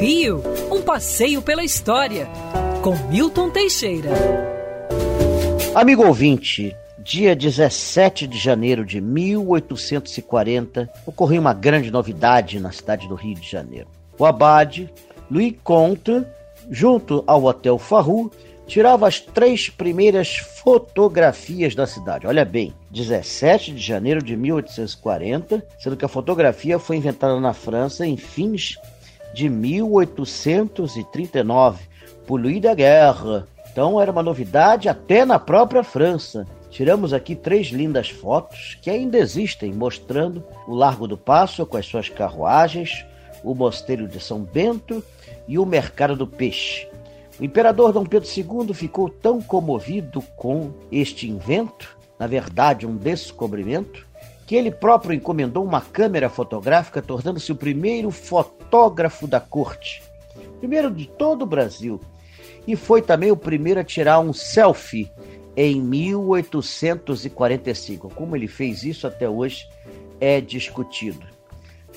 Rio, um passeio pela história, com Milton Teixeira. Amigo ouvinte, dia 17 de janeiro de 1840, ocorreu uma grande novidade na cidade do Rio de Janeiro. O abade Louis Comte, junto ao Hotel Farru, tirava as três primeiras fotografias da cidade. Olha bem, 17 de janeiro de 1840, sendo que a fotografia foi inventada na França em fins de 1839 por Louis Daguerre. Então era uma novidade até na própria França. Tiramos aqui três lindas fotos que ainda existem, mostrando o Largo do Passo com as suas carruagens, o Mosteiro de São Bento e o Mercado do Peixe. O imperador Dom Pedro II ficou tão comovido com este invento, na verdade um descobrimento, que ele próprio encomendou uma câmera fotográfica, tornando-se o primeiro fotógrafo da corte, primeiro de todo o Brasil, e foi também o primeiro a tirar um selfie em 1845. Como ele fez isso até hoje é discutido.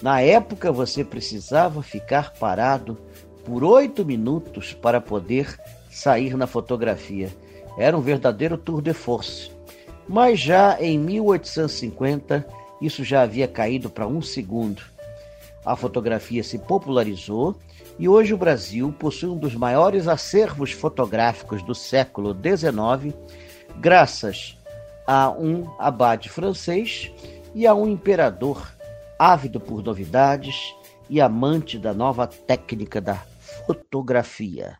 Na época você precisava ficar parado por oito minutos para poder sair na fotografia. Era um verdadeiro tour de force. Mas já em 1850, isso já havia caído para um segundo. A fotografia se popularizou e hoje o Brasil possui um dos maiores acervos fotográficos do século XIX, graças a um abade francês e a um imperador ávido por novidades e amante da nova técnica da fotografia.